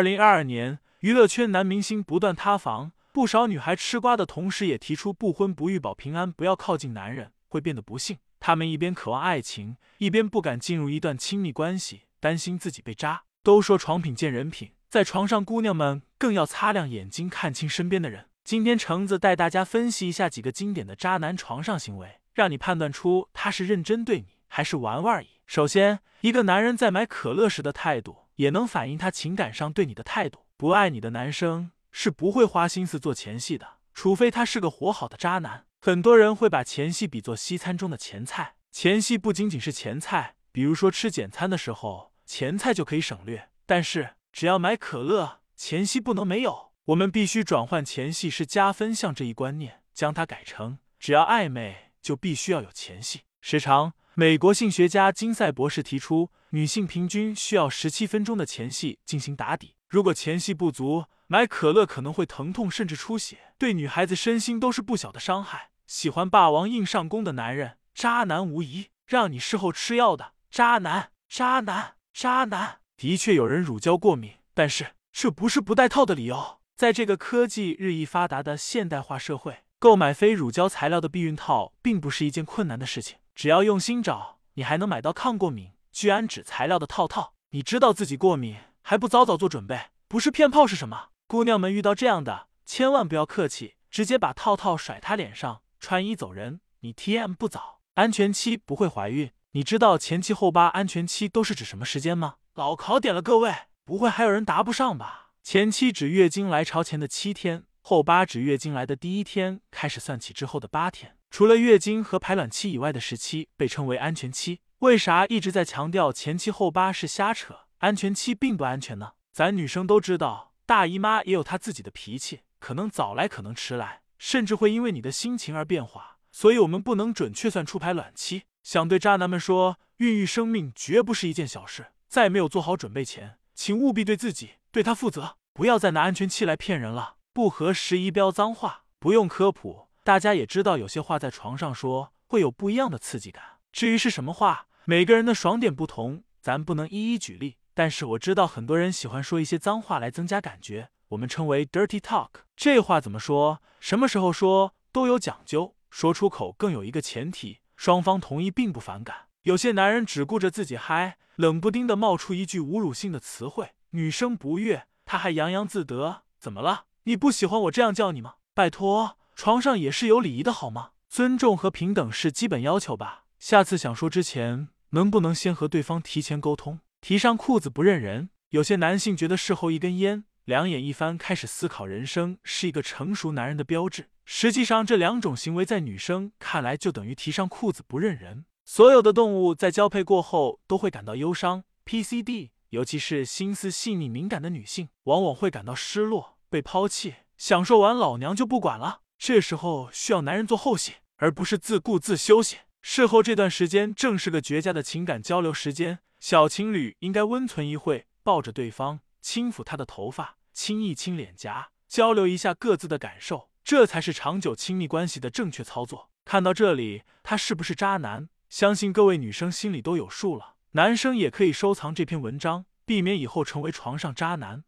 二零二二年，娱乐圈男明星不断塌房，不少女孩吃瓜的同时，也提出不婚不育保平安，不要靠近男人，会变得不幸。他们一边渴望爱情，一边不敢进入一段亲密关系，担心自己被渣。都说床品见人品，在床上，姑娘们更要擦亮眼睛，看清身边的人。今天橙子带大家分析一下几个经典的渣男床上行为，让你判断出他是认真对你，还是玩玩而已。首先，一个男人在买可乐时的态度。也能反映他情感上对你的态度。不爱你的男生是不会花心思做前戏的，除非他是个活好的渣男。很多人会把前戏比作西餐中的前菜，前戏不仅仅是前菜，比如说吃简餐的时候，前菜就可以省略。但是只要买可乐，前戏不能没有。我们必须转换前戏是加分项这一观念，将它改成只要暧昧就必须要有前戏。时长。美国性学家金赛博士提出，女性平均需要十七分钟的前戏进行打底。如果前戏不足，买可乐可能会疼痛甚至出血，对女孩子身心都是不小的伤害。喜欢霸王硬上弓的男人，渣男无疑。让你事后吃药的，渣男，渣男，渣男。的确有人乳胶过敏，但是这不是不戴套的理由。在这个科技日益发达的现代化社会，购买非乳胶材料的避孕套并不是一件困难的事情。只要用心找，你还能买到抗过敏、聚氨酯材料的套套。你知道自己过敏，还不早早做准备？不是骗炮是什么？姑娘们遇到这样的，千万不要客气，直接把套套甩他脸上，穿衣走人。你 T M 不早，安全期不会怀孕。你知道前期后八安全期都是指什么时间吗？老考点了各位，不会还有人答不上吧？前期指月经来潮前的七天，后八指月经来的第一天开始算起之后的八天。除了月经和排卵期以外的时期被称为安全期，为啥一直在强调前七后八是瞎扯？安全期并不安全呢？咱女生都知道，大姨妈也有她自己的脾气，可能早来，可能迟来，甚至会因为你的心情而变化。所以，我们不能准确算出排卵期。想对渣男们说，孕育生命绝不是一件小事，在没有做好准备前，请务必对自己、对他负责，不要再拿安全期来骗人了。不合时宜飙脏话，不用科普。大家也知道，有些话在床上说会有不一样的刺激感。至于是什么话，每个人的爽点不同，咱不能一一举例。但是我知道很多人喜欢说一些脏话来增加感觉，我们称为 dirty talk。这话怎么说？什么时候说都有讲究，说出口更有一个前提，双方同意并不反感。有些男人只顾着自己嗨，冷不丁的冒出一句侮辱性的词汇，女生不悦，他还洋洋自得。怎么了？你不喜欢我这样叫你吗？拜托。床上也是有礼仪的好吗？尊重和平等是基本要求吧。下次想说之前，能不能先和对方提前沟通？提上裤子不认人。有些男性觉得事后一根烟，两眼一翻，开始思考人生，是一个成熟男人的标志。实际上，这两种行为在女生看来就等于提上裤子不认人。所有的动物在交配过后都会感到忧伤，PCD，尤其是心思细腻敏感的女性，往往会感到失落、被抛弃，享受完老娘就不管了。这时候需要男人做后戏，而不是自顾自休息。事后这段时间正是个绝佳的情感交流时间，小情侣应该温存一会，抱着对方，轻抚他的头发，亲一亲脸颊，交流一下各自的感受，这才是长久亲密关系的正确操作。看到这里，他是不是渣男？相信各位女生心里都有数了。男生也可以收藏这篇文章，避免以后成为床上渣男。